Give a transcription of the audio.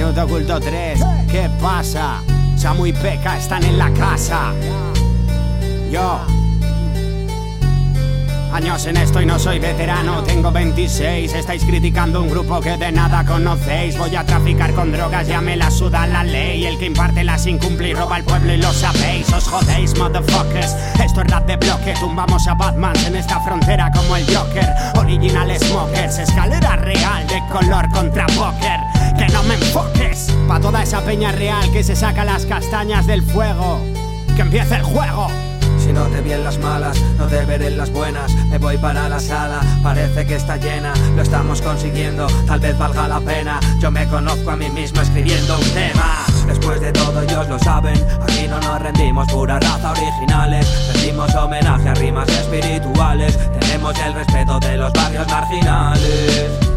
Minuto oculto 3, ¿qué pasa? Samu y Peca están en la casa. Yo. Años en esto y no soy veterano, tengo 26. Estáis criticando un grupo que de nada conocéis. Voy a traficar con drogas, ya me la suda la ley. El que imparte las incumple y roba al pueblo y lo sabéis. Os jodéis, motherfuckers. Esto es rap de bloque, tumbamos a Batman en esta frontera como el Joker. Original Smokers, escalera real de color contra póker. Peña real que se saca las castañas del fuego. Que empiece el juego. Si no te vi en las malas, no te veré en las buenas. Me voy para la sala, parece que está llena. Lo estamos consiguiendo, tal vez valga la pena. Yo me conozco a mí mismo escribiendo un tema. Después de todo, ellos lo saben. Aquí no nos rendimos, pura raza originales. Rendimos homenaje a rimas espirituales. Tenemos el respeto de los barrios marginales.